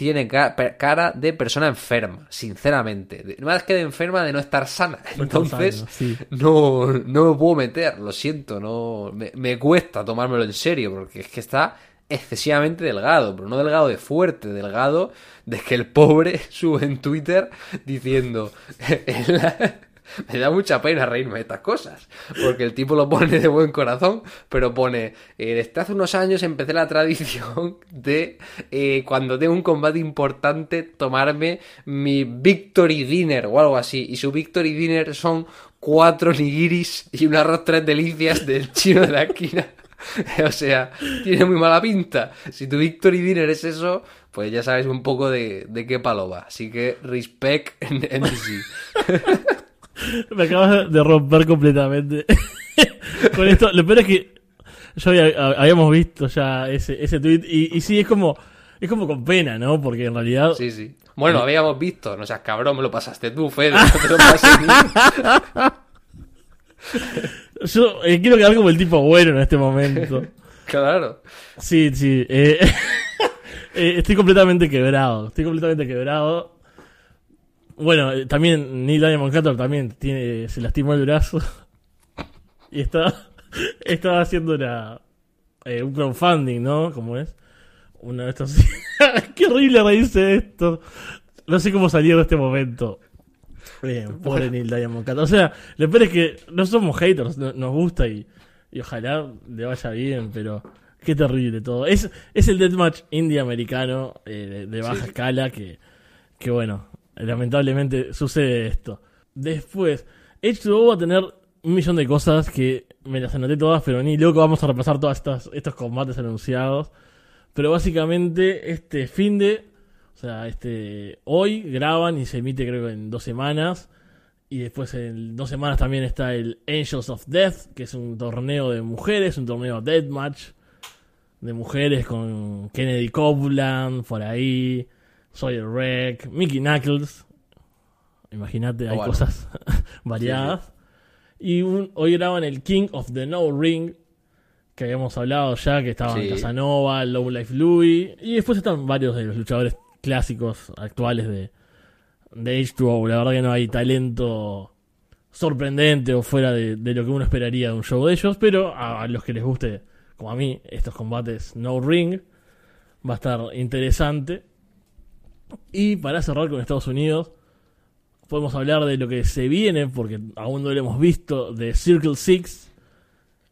tiene cara de persona enferma, sinceramente. Más que de enferma, de no estar sana. [laughs] Estar Entonces, sí. no, no me puedo meter, lo siento, no me, me cuesta tomármelo en serio, porque es que está excesivamente delgado, pero no delgado de fuerte, delgado de que el pobre [laughs] sube en Twitter diciendo [laughs] "El- [laughs] me da mucha pena reírme de estas cosas, porque el tipo lo pone de buen corazón, pero pone, eh, desde hace unos años empecé la tradición [laughs] de eh, cuando tengo un combate importante tomarme mi victory dinner o algo así, y su victory dinner son cuatro nigiris y un arroz tres delicias del [laughs] chino de la esquina. O sea, tiene muy mala pinta. Si tu victory dinner es eso, pues ya sabes un poco de, de qué palo va. Así que respect en, en. [laughs] Me acabas de romper completamente. [laughs] Con esto, lo peor es que yo había- habíamos visto ya ese, ese tweet y, y sí, es como, es como con pena, ¿no? Porque en realidad Sí, sí. Bueno, habíamos visto, no seas cabrón, me lo pasaste tú, Fede, [laughs] no te lo pasé ni- yo eh, quiero quedar como el tipo bueno en este momento. Claro. Sí, sí. eh, eh, estoy completamente quebrado. Estoy completamente quebrado. Bueno, eh, también Neil Diamond Cutter también tiene, se lastimó el brazo. [laughs] Y estaba, [laughs] estaba haciendo una, eh, un crowdfunding, ¿no? Como es. Uno de estos [laughs] Qué horrible reírse de esto. No sé cómo salir de este momento. Bien, pobre Neil Diamond Cat. O sea, lo peor es que no somos haters, no- nos gusta y, y ojalá le vaya bien, pero qué terrible todo. Es, es el deathmatch indie americano eh, de, de baja escala que, que, bueno, lamentablemente sucede esto. Después, H2O va a tener un millón de cosas que me las anoté todas, pero ni loco vamos a repasar todos estos, estos combates anunciados. Pero básicamente este fin de, o sea, este hoy graban y se emite creo que en dos semanas. Y después en dos semanas también está el Angels of Death, que es un torneo de mujeres, un torneo deathmatch de mujeres con Kennedy Copeland por ahí, Sawyer Wreck, Mickey Knuckles. Imagínate, hay Oh, bueno. cosas [laughs] variadas. Y un- hoy graban el King of the No Ring, que habíamos hablado ya, que estaban Sí. Casanova, Low Life Louis. Y después están varios de los luchadores clásicos actuales de, de H2O. La verdad que no hay talento sorprendente o fuera de, de lo que uno esperaría de un show de ellos, pero a, a los que les guste, como a mí, estos combates no ring, va a estar interesante. Y para cerrar con Estados Unidos, podemos hablar de lo que se viene, porque aún no lo hemos visto, de Circle Six,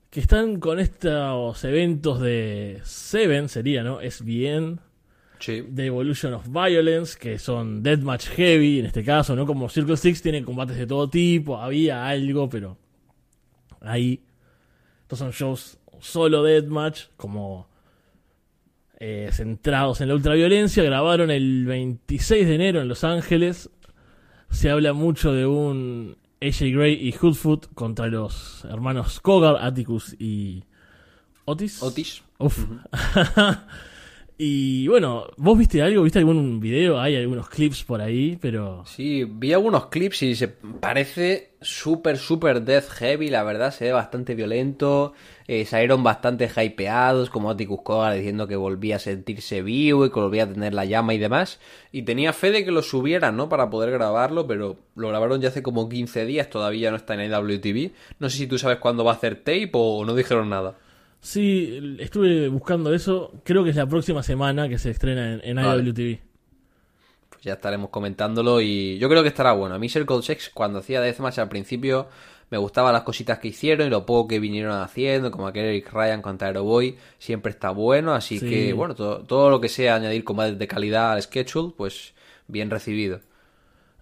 que están con estos eventos de Seven, sería, ¿no? Es bien. Sí. The Evolution of Violence, que son Deathmatch Heavy en este caso, ¿no? Como Circle Six tienen combates de todo tipo, había algo, pero ahí. Estos son shows solo Deathmatch, como eh, centrados en la ultraviolencia. Grabaron el 26 de enero en Los Ángeles. Se habla mucho de un AJ Gray y Hoodfoot contra los hermanos Kogar, Atticus y Otis. Otis. Uf. [laughs] y bueno, ¿vos viste algo? ¿Viste algún video? Hay algunos clips por ahí, pero... Sí, vi algunos clips y se parece súper, súper death heavy, la verdad, se ve bastante violento. Eh, salieron bastante hypeados, como Atticus Kogar diciendo que volvía a sentirse vivo y que volvía a tener la llama y demás. Y tenía fe de que lo subieran, ¿no? Para poder grabarlo, pero lo grabaron ya hace como 15 días, todavía no está en IWTV. No sé si tú sabes cuándo va a hacer tape o no dijeron nada. Sí, estuve buscando eso. Creo que es la próxima semana que se estrena en, en Vale. IWTV. Pues ya estaremos comentándolo y yo creo que estará bueno. A mí Circle Sex cuando hacía Deathmatch al principio me gustaban las cositas que hicieron y lo poco que vinieron haciendo, como aquel Eric Ryan contra Aeroboy, siempre está bueno, así Sí. que bueno, todo, todo lo que sea añadir combates de calidad al schedule, pues bien recibido.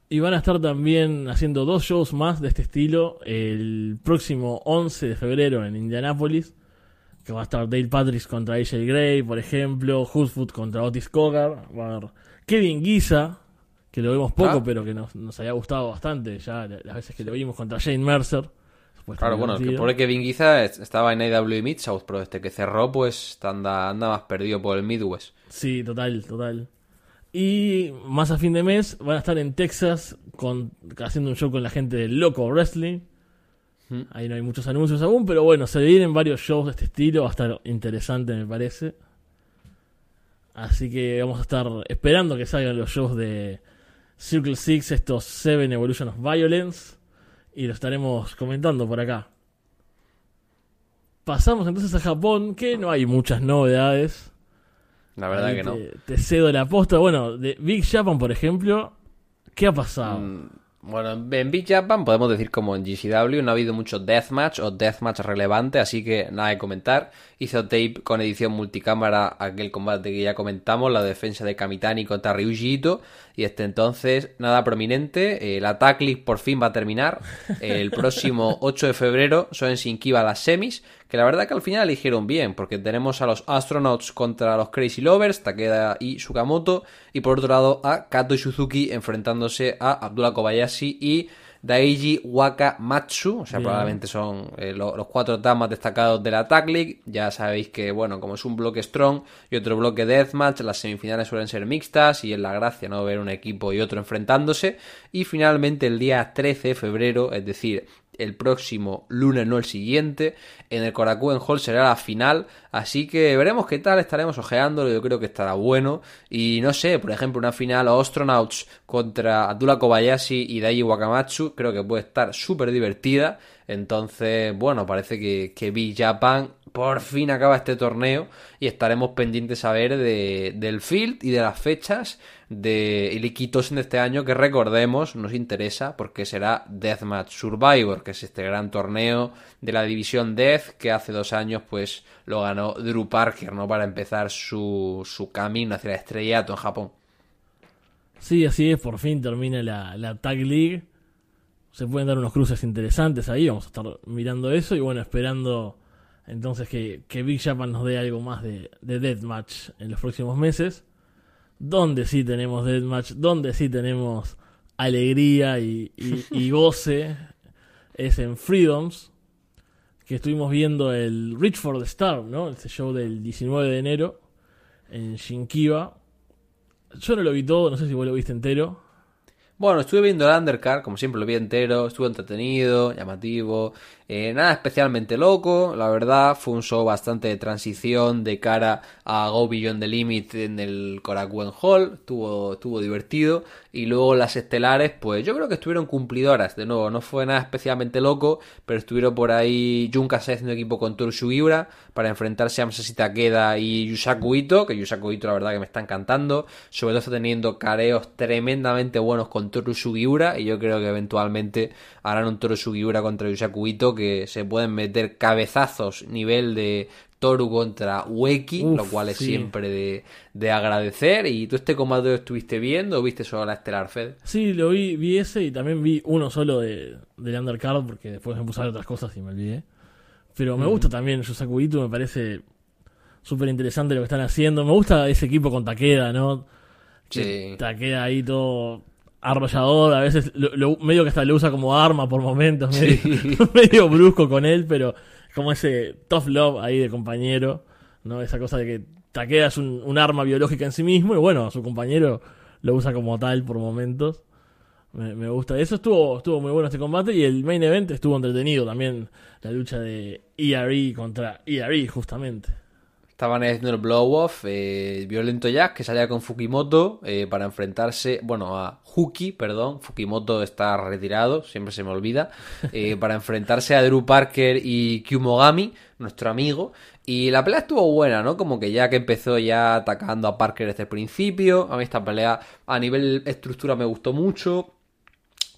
Y van a estar también haciendo dos shows más de este estilo el próximo 11 de febrero en Indianápolis. Que va a estar Dale Patrick contra AJ Gray, por ejemplo. Hoodfoot contra Otis Kogar. Va a haber Kevin Giza, que lo vemos poco, Ah. pero que nos, nos había gustado bastante ya la- las veces que lo vimos contra Shane Mercer. Claro, bueno, el que pobre Kevin Guiza estaba en AW Mid South, pero este que cerró, pues anda, anda más perdido por el Midwest. Sí, total, total. Y más a fin de mes van a estar en Texas con, haciendo un show con la gente de Loco Wrestling. Ahí no hay muchos anuncios aún, pero bueno, se vienen varios shows de este estilo. Va a estar interesante, me parece. Así que vamos a estar esperando que salgan los shows de Circle Six, estos Seven Evolution of Violence. Y lo estaremos comentando por acá. Pasamos entonces a Japón, que no hay muchas novedades. La verdad Ahí que no. te, cedo la posta. Bueno, de Big Japan, por ejemplo, ¿qué ha pasado? Mm, Bueno, en Big Japan podemos decir como en GCW no ha habido mucho deathmatch o deathmatch relevante, así que nada de comentar. Hizo tape con edición multicámara aquel combate que ya comentamos, la defensa de Kamitani contra Ryuji Ito, y este entonces nada prominente. La Tag League por fin va a terminar [laughs] el próximo 8 de febrero, son en Shinkiba las semis, que la verdad que al final eligieron bien, porque tenemos a los Astronauts contra los Crazy Lovers, Takeda y Sukamoto, y por otro lado a Kato Suzuki enfrentándose a Abdullah Kobayashi y Daiji Wakamatsu, o sea, Bien. probablemente son eh, lo- los cuatro tag más destacados de la Tag League. Ya sabéis que, bueno, como es un bloque Strong y otro bloque Deathmatch, las semifinales suelen ser mixtas y es la gracia, ¿no? Ver un equipo y otro enfrentándose. Y finalmente el día 13 de febrero, es decir, el próximo lunes, no el siguiente, en el Korakuen Hall será la final, así que veremos qué tal, estaremos ojeándolo, yo creo que estará bueno, y no sé, por ejemplo, una final Astronauts contra Abdullah Kobayashi y Daiji Wakamatsu, creo que puede estar súper divertida, Entonces, bueno, parece que, que Big Japan por fin acaba este torneo y estaremos pendientes a ver de, del field y de las fechas de Iliquitos de este año que recordemos nos interesa porque será Deathmatch Survivor que es este gran torneo de la división Death que hace dos años pues lo ganó Drew Parker no para empezar su, su camino hacia el estrellato en Japón. Sí, así es, por fin termina la, la Tag League se pueden dar unos cruces interesantes ahí vamos a estar mirando eso y bueno esperando entonces que, que Big Japan nos dé algo más de, de Deathmatch en los próximos meses. Donde sí tenemos Deathmatch, donde sí tenemos alegría y, y, [laughs] goce, es en Freedoms, que estuvimos viendo el Reach for the Star, ¿no? Ese show del 19 de enero en Shinkiba. Yo no lo vi todo, no sé si vos lo viste entero. Bueno, estuve viendo el Undercard, como siempre lo vi entero, estuvo entretenido, llamativo, eh, nada especialmente loco, la verdad, fue un show bastante de transición de cara a Go Beyond the Limit en el Korakuen Hall, estuvo, estuvo divertido. Y luego las estelares, pues yo creo que estuvieron cumplidoras, de nuevo, no fue nada especialmente loco, pero estuvieron por ahí Junka haciendo equipo con Toru para enfrentarse a Masashi Takeda y Yusaku Ito, que Yusaku Ito la verdad que me está encantando, sobre todo está teniendo careos tremendamente buenos con Toru y yo creo que eventualmente harán un Toru contra Yusaku Ito que se pueden meter cabezazos nivel de Toru contra Weki, lo cual es siempre de, agradecer. ¿Y tú este combate lo estuviste viendo o viste solo la Estelar Fed? Sí, lo vi, vi ese y también vi uno solo de, del Undercard porque después me puse a ver otras cosas y me olvidé. Pero me gusta también Yusaku Ito, me parece súper interesante lo que están haciendo. Me gusta ese equipo con Takeda, ¿no? Sí. Takeda ahí todo arrollador, a veces lo, medio que hasta lo usa como arma por momentos, [laughs] medio, brusco con él, pero como ese tough love ahí de compañero, ¿no? Esa cosa de que Takeda es un, arma biológica en sí mismo y bueno, su compañero lo usa como tal por momentos. Me, gusta. Eso estuvo, estuvo muy bueno este combate y el main event estuvo entretenido también. La lucha de ERE contra ERE, justamente. Estaban haciendo el blow-off, eh, Violento Jack, que salía con Fukimoto eh, para enfrentarse, bueno, a Huki, perdón, Fukimoto está retirado, siempre se me olvida, eh, [laughs] para enfrentarse a Drew Parker y Kyumogami, nuestro amigo. Y la pelea estuvo buena, ¿no? Como que Jack empezó ya atacando a Parker desde el principio. A mí esta pelea a nivel estructura me gustó mucho.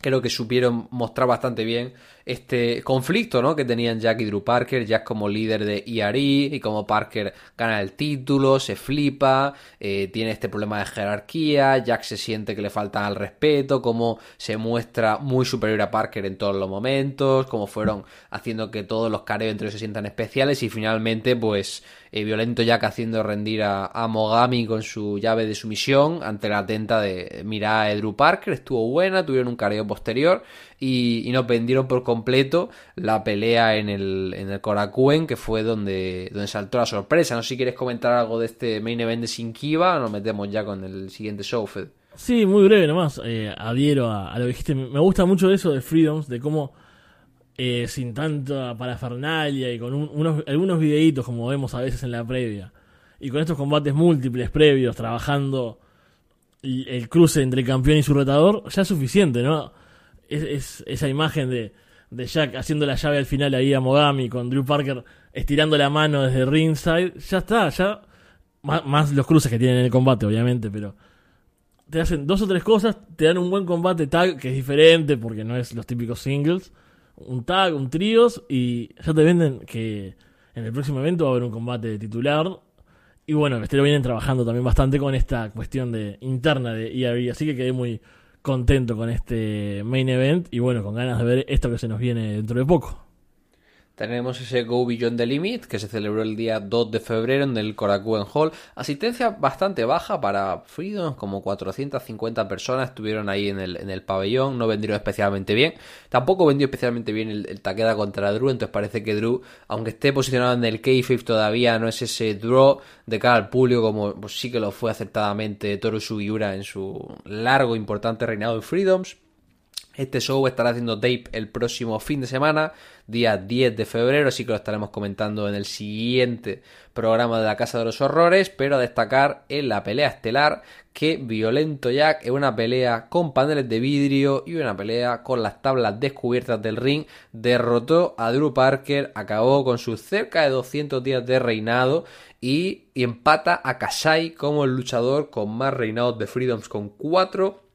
Creo que supieron mostrar bastante bien este conflicto ¿no? que tenían Jack y Drew Parker, Jack como líder de ERE y como Parker gana el título, se flipa, eh, tiene este problema de jerarquía, Jack se siente que le falta al respeto, como se muestra muy superior a Parker en todos los momentos, como fueron haciendo que todos los careos entre ellos se sientan especiales y finalmente pues eh, Violento Jack haciendo rendir a, Mogami con su llave de sumisión ante la atenta de mirar a Drew Parker, estuvo buena, tuvieron un careo posterior y, y nos vendieron por completo la pelea en el, en el Korakuen, que fue donde, donde saltó la sorpresa. No sé si quieres comentar algo de este main event de Shinkiba o nos metemos ya con el siguiente show. Sí, muy breve nomás. Eh, adhiero a, lo que dijiste. Me gusta mucho eso de Freedoms, de cómo eh, sin tanta parafernalia y con unos, algunos videitos como vemos a veces en la previa, y con estos combates múltiples previos, trabajando el, cruce entre campeón y su retador, ya es suficiente, ¿no? es esa imagen de de Jack haciendo la llave al final ahí a Mogami con Drew Parker estirando la mano desde ringside, ya está, ya más, los cruces que tienen en el combate, obviamente, pero te hacen dos o tres cosas, te dan un buen combate tag que es diferente porque no es los típicos singles, un tag, un tríos y ya te venden que en el próximo evento va a haber un combate titular y bueno, que lo vienen trabajando también bastante con esta cuestión de interna de ERE, así que quedé muy contento con este main event y bueno, con ganas de ver esto que se nos viene dentro de poco. Tenemos ese Go Beyond the Limit que se celebró el día 2 de febrero en el Korakuen Hall. Asistencia bastante baja para Freedom, como 450 personas estuvieron ahí en el, pabellón. No vendieron especialmente bien. Tampoco vendió especialmente bien el, el Takeda contra Drew. Entonces parece que Drew, aunque esté posicionado en el K-5 todavía no es ese draw de cara al público como pues, sí que lo fue aceptadamente Toru Sugiura en su largo importante reinado en Freedoms. Este show estará haciendo tape el próximo fin de semana, día 10 de febrero, así que lo estaremos comentando en el siguiente programa de la Casa de los Horrores, pero a destacar en la pelea estelar que Violento Jack en una pelea con paneles de vidrio y una pelea con las tablas descubiertas del ring. Derrotó a Drew Parker, acabó con sus cerca de 200 días de reinado y, y empata a Kasai como el luchador con más reinados de Freedoms con 4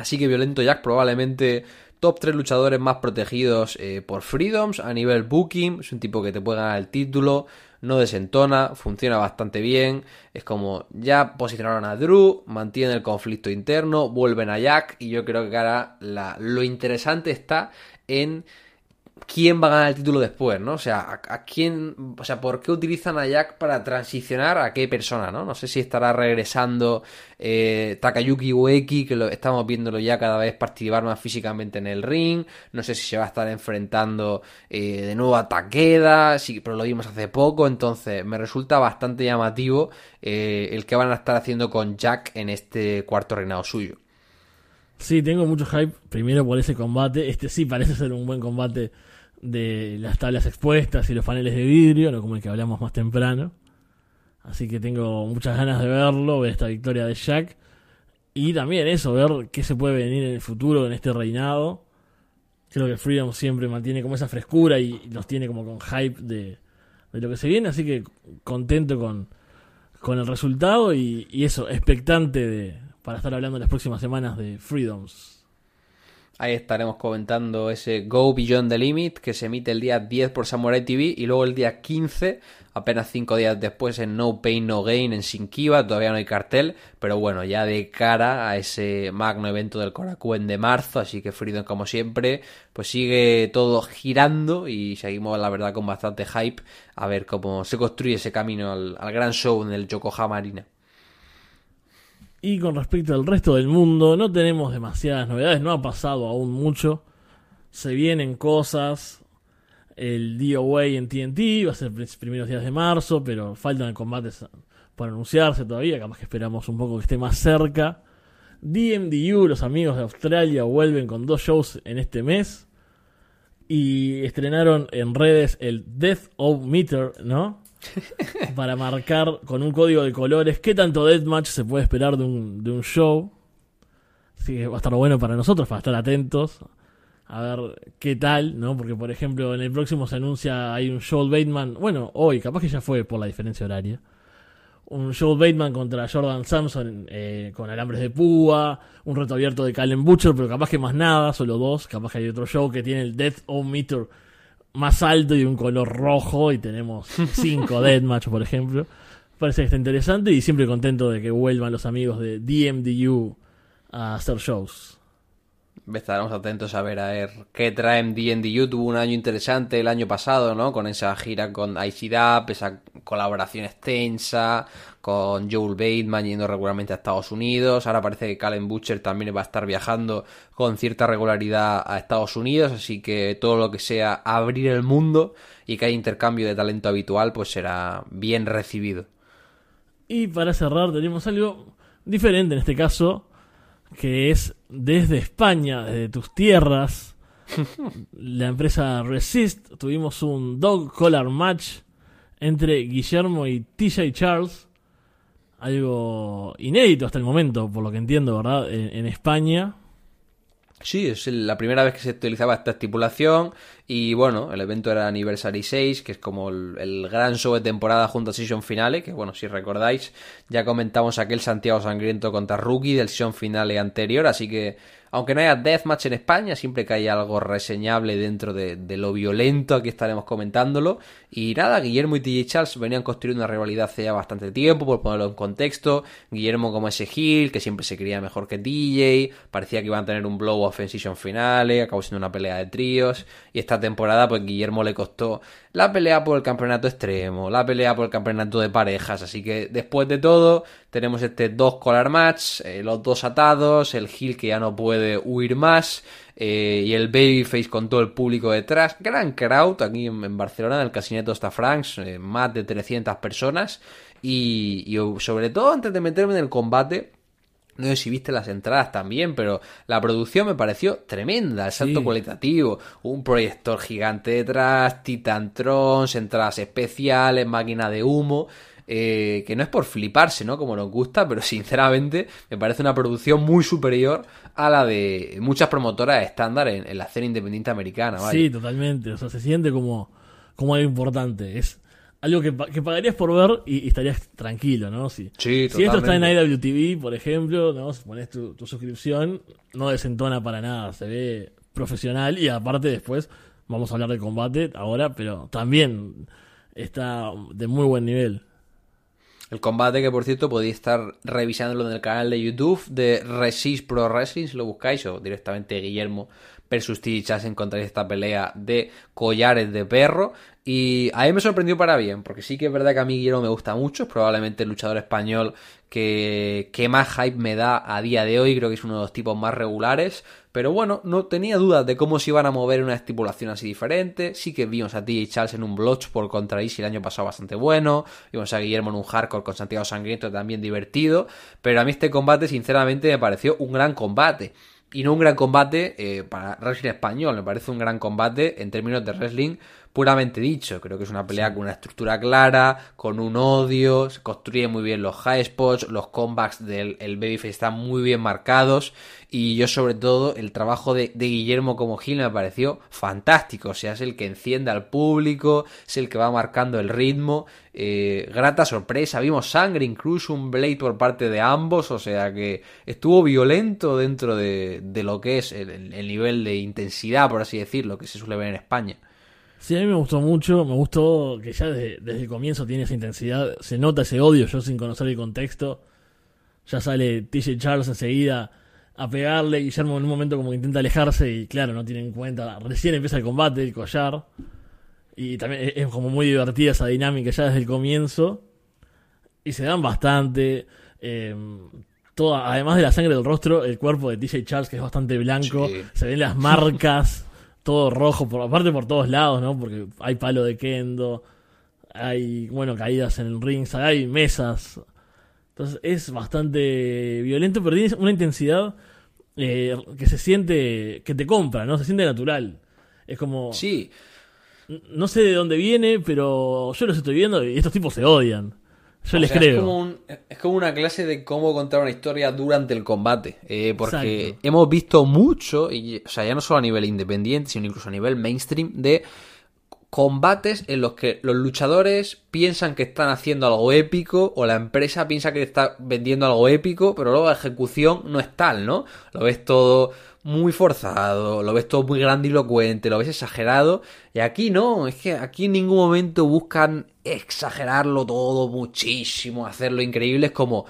Así que Violento Jack probablemente top 3 luchadores más protegidos eh, por Freedoms a nivel booking. Es un tipo que te puede ganar el título, no desentona, funciona bastante bien. Es como ya posicionaron a Drew, mantiene el conflicto interno, vuelven a Jack y yo creo que ahora lo interesante está en quién va a ganar el título después, ¿no? O sea, a, quién, o sea, ¿por qué utilizan a Jack para transicionar a qué persona, ¿no? No sé si estará regresando eh, Takayuki Ueki, que lo, estamos viéndolo ya cada vez participar más físicamente en el ring, no sé si se va a estar enfrentando eh, de nuevo a Takeda, sí, pero lo vimos hace poco, entonces me resulta bastante llamativo eh, el que van a estar haciendo con Jack en este cuarto reinado suyo. Sí, tengo mucho hype, primero por ese combate, este sí parece ser un buen combate de las tablas expuestas y los paneles de vidrio, no como el que hablamos más temprano. Así que tengo muchas ganas de verlo, ver esta victoria de Jack. Y también eso, ver qué se puede venir en el futuro en este reinado. Creo que Freedom siempre mantiene como esa frescura y nos tiene como con hype de, de lo que se viene. Así que contento con, con el resultado y, y eso, expectante de, para estar hablando en las próximas semanas de Freedoms. Ahí estaremos comentando ese Go Beyond the Limit que se emite el día 10 por Samurai TV y luego el día 15, apenas 5 días después en No Pain No Gain en Shinkiba, todavía no hay cartel, pero bueno, ya de cara a ese magno evento del Korakuen de marzo, así que Freedom como siempre, pues sigue todo girando y seguimos la verdad con bastante hype a ver cómo se construye ese camino al, gran show en el Yokohama Arena. Y con respecto al resto del mundo, no tenemos demasiadas novedades, no ha pasado aún mucho. Se vienen cosas. El DOA en TNT va a ser primeros días de marzo, pero faltan combates por anunciarse todavía. Capaz que esperamos un poco que esté más cerca. DMDU, los amigos de Australia, vuelven con dos shows en este mes. Y estrenaron en redes el Death of Meter, ¿no? [laughs] para marcar con un código de colores qué tanto deathmatch se puede esperar de un, de un show. Así que va a estar bueno para nosotros, para estar atentos a ver qué tal, ¿no? Porque, por ejemplo, en el próximo se anuncia hay un Joel Bateman, bueno, hoy, capaz que ya fue por la diferencia horaria. Un Joel Bateman contra Jordan Samson eh, con alambres de púa, un reto abierto de Calen Butcher, pero capaz que más nada, solo dos. Capaz que hay otro show que tiene el Death of Meter más alto y un color rojo y tenemos [laughs] 5 Deathmatch, por ejemplo. Parece que está interesante y siempre contento de que vuelvan los amigos de DMDU a hacer shows. Estaremos atentos a ver a ver qué trae DMDU. Tuvo un año interesante el año pasado, ¿no? Con esa gira con ICDAP, esa colaboración extensa, con Joel Bateman yendo regularmente a Estados Unidos. Ahora parece que Calen Butcher también va a estar viajando con cierta regularidad a Estados Unidos. Así que todo lo que sea abrir el mundo y que haya intercambio de talento habitual, pues será bien recibido. Y para cerrar, tenemos algo diferente en este caso, que es desde España, desde tus tierras. [laughs] la empresa Resist, tuvimos un dog collar match entre Guillermo y TJ Charles algo inédito hasta el momento, por lo que entiendo, ¿verdad? En, España. Sí, es la primera vez que se utilizaba esta estipulación y bueno, el evento era Anniversary 6, que es como el, gran show de temporada junto a Season Finale, que bueno, si recordáis, ya comentamos aquel Santiago Sangriento contra Rookie del Season Finale anterior, así que aunque no haya deathmatch en España, siempre que haya algo reseñable dentro de, lo violento, aquí estaremos comentándolo. Y nada, Guillermo y TJ Charles venían construyendo una rivalidad hace ya bastante tiempo, por ponerlo en contexto. Guillermo como ese heel, que siempre se creía mejor que DJ, parecía que iban a tener un blow off en season finale, acabó siendo una pelea de tríos. Y esta temporada, pues Guillermo le costó la pelea por el campeonato extremo, la pelea por el campeonato de parejas. Así que después de todo, tenemos este dos collar match, eh, los dos atados, el heel que ya no puede huir más. Eh, y el Babyface con todo el público detrás. Gran crowd aquí en, Barcelona, en el Casineto Sta Franks, eh, más de 300 personas. Y, y sobre todo, antes de meterme en el combate, No sé si viste las entradas también, pero la producción me pareció tremenda, el salto Sí. cualitativo. Un proyector gigante detrás, Titantrons, entradas especiales, máquina de humo. eh, que no es por fliparse, ¿no? Como nos gusta, pero [laughs] sinceramente me parece una producción muy superior a la de muchas promotoras estándar en, en la escena independiente americana, ¿vale? Sí, totalmente. O sea, se siente como, como algo importante. Es algo que, que pagarías por ver y, y estarías tranquilo, ¿no? Si, Sí, si esto está en. IWTV, por ejemplo, ¿no? Si pones tu, tu suscripción, no desentona para nada. Se ve profesional y aparte después vamos a hablar de combate ahora, pero también está de muy buen nivel. El combate que, por cierto, podéis estar revisándolo en el canal de YouTube de Resist Pro Wrestling, si lo buscáis, o directamente Guillermo versus T. Chas encontráis esta pelea de collares de perro. Y a mí me sorprendió para bien, porque sí que es verdad que a mí Guillermo me gusta mucho, es probablemente el luchador español que, que más hype me da a día de hoy, creo que es uno de los tipos más regulares. Pero bueno, no tenía dudas de cómo se iban a mover una estipulación así diferente. Sí que vimos a T. Charles en un Bloodsport contra Easy el año pasado bastante bueno. Vimos a Guillermo en un hardcore con Santiago Sangriento también divertido. Pero a mí este combate, sinceramente, me pareció un gran combate. Y no un gran combate eh, para wrestling español, me parece un gran combate en términos de wrestling puramente dicho. Creo que es una pelea con una estructura clara, con un odio, se construye muy bien los high spots, los comebacks del el babyface están muy bien marcados. Y yo, sobre todo, el trabajo de, de Guillermo como Gil me pareció fantástico. O sea, es el que enciende al público, es el que va marcando el ritmo. Eh, grata sorpresa, vimos sangre, incluso un blade por parte de ambos. O sea que estuvo violento dentro de, de lo que es el- el nivel de intensidad, por así decirlo, que se suele ver en España. Sí, a mí me gustó mucho, me gustó que ya desde, desde el comienzo tiene esa intensidad, se nota ese odio, yo sin conocer el contexto, ya sale TJ Charles enseguida a pegarle, Guillermo en un momento como que intenta alejarse y claro, no tiene en cuenta, recién empieza el combate, el collar, y también es, como muy divertida esa dinámica ya desde el comienzo, y se dan bastante, eh, toda, además de la sangre del rostro, el cuerpo de TJ Charles que es bastante blanco, Sí. se ven las marcas, [laughs] todo rojo, por, aparte por todos lados, ¿no? Porque hay palo de kendo, hay, bueno, caídas en el ring, hay mesas. Entonces es bastante violento, pero tiene una intensidad eh, que se siente, que te compra, ¿no? Se siente natural. Es como, Sí, no sé de dónde viene, pero yo los estoy viendo y estos tipos se odian. Yo O les sea, creo. Es como, un- es como una clase de cómo contar una historia durante el combate. eh, porque Exacto. hemos visto mucho, y, o sea, ya no solo a nivel independiente, sino incluso a nivel mainstream, de combates en los que los luchadores piensan que están haciendo algo épico o la empresa piensa que está vendiendo algo épico, pero luego la ejecución no es tal, ¿no? Lo ves todo muy forzado, lo ves todo muy grandilocuente, lo ves exagerado, y aquí no, es que aquí en ningún momento buscan exagerarlo todo muchísimo, hacerlo increíble, es como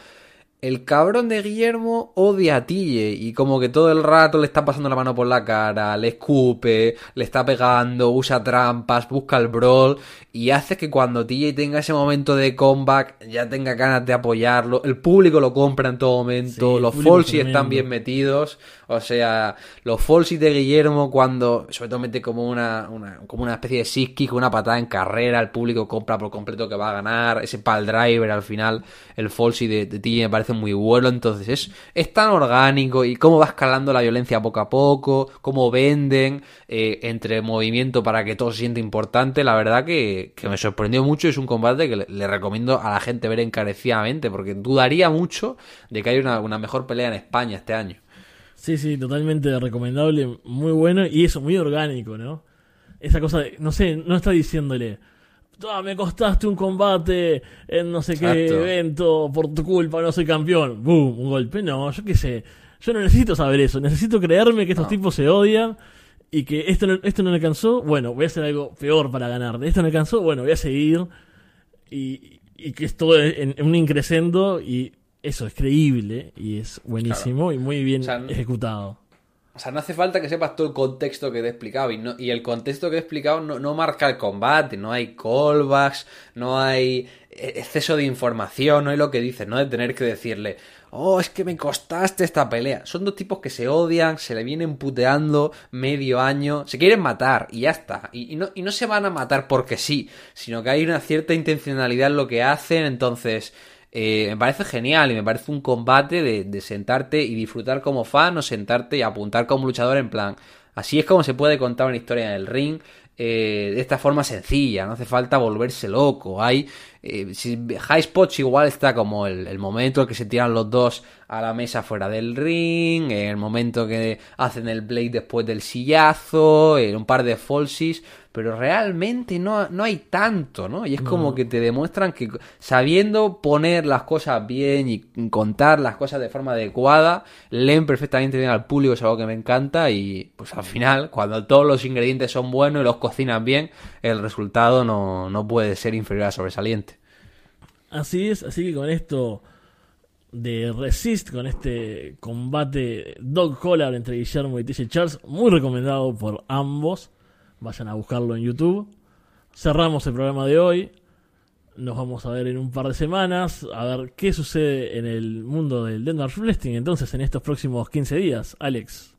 el cabrón de Guillermo odia a Tille y como que todo el rato le está pasando la mano por la cara, le escupe, le está pegando, usa trampas, busca el brawl y hace que cuando Tille tenga ese momento de comeback ya tenga ganas de apoyarlo, el público lo compra en todo momento, Sí, los Folsy están bien metidos, o sea, los Folsy de Guillermo cuando sobre todo mete como una, una- como una especie de sick kick, una patada en carrera, el público compra por completo que va a ganar, ese pal driver al final, el Folsy de, de Tille me parece muy bueno, entonces es, es tan orgánico y cómo va escalando la violencia poco a poco, cómo venden eh, entre movimiento para que todo se sienta importante, la verdad que, que me sorprendió mucho es un combate que le, recomiendo a la gente ver encarecidamente porque dudaría mucho de que haya una mejor pelea en España este año. Sí, sí, totalmente recomendable, muy bueno y eso, muy orgánico, ¿no? Esa cosa de, no sé, no está diciéndole, "Ah, me costaste un combate en no sé qué Exacto. evento, por tu culpa no soy campeón, boom, un golpe, no, yo qué sé, yo no necesito saber eso, necesito creerme que estos No. tipos se odian y que esto no, esto no le alcanzó, bueno, voy a hacer algo peor para ganar, esto no alcanzó, bueno, voy a seguir y, y que es todo en, en un increscendo y eso es creíble y es buenísimo y muy bien O sea, no- ejecutado. O sea, no hace falta que sepas todo el contexto que te he explicado. Y, no, y el contexto que he explicado no, no marca el combate. No hay callbacks, no hay eh, exceso de información, no hay lo que dices, no de tener que decirle, oh, es que me costaste esta pelea. Son dos tipos que se odian, se le vienen puteando medio año, se quieren matar y ya está. Y, y no, y no se van a matar porque sí, sino que hay una cierta intencionalidad en lo que hacen, entonces eh, me parece genial y me parece un combate de, sentarte y disfrutar como fan o sentarte y apuntar como luchador en plan. Así es como se puede contar una historia en el ring eh, de esta forma sencilla, no hace falta volverse loco. Hay eh, High Spots igual está como el, el momento en que se tiran los dos a la mesa fuera del ring, en el momento que hacen el blade después del sillazo, en un par de falsies, pero realmente no, no hay tanto, ¿no? Y es como que te demuestran que sabiendo poner las cosas bien y contar las cosas de forma adecuada, leen perfectamente bien al público, es algo que me encanta y pues al final, cuando todos los ingredientes son buenos y los cocinan bien, el resultado no, no puede ser inferior a sobresaliente. Así es, así que con esto de Resist, con este combate dog collar entre Guillermo y TJ Charles, muy recomendado por ambos. Vayan a buscarlo en YouTube. Cerramos el programa de hoy. Nos vamos a ver en un par de semanas, a ver qué sucede en el mundo del Denmark Wrestling entonces en estos próximos 15 días. Alex.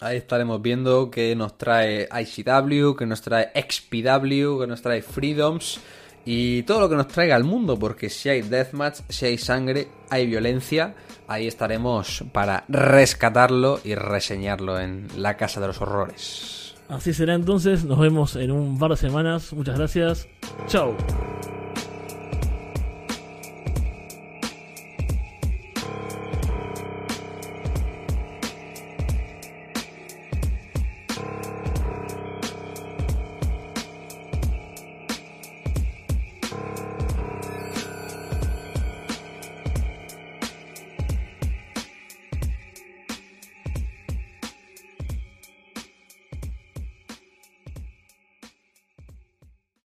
Ahí estaremos viendo qué nos trae ICW, qué nos trae XPW, qué nos trae Freedoms y todo lo que nos traiga al mundo, porque si hay deathmatch, si hay sangre, hay violencia, ahí estaremos para rescatarlo y reseñarlo en la Casa de los Horrores. Así será entonces, nos vemos en un par de semanas, muchas gracias, chao.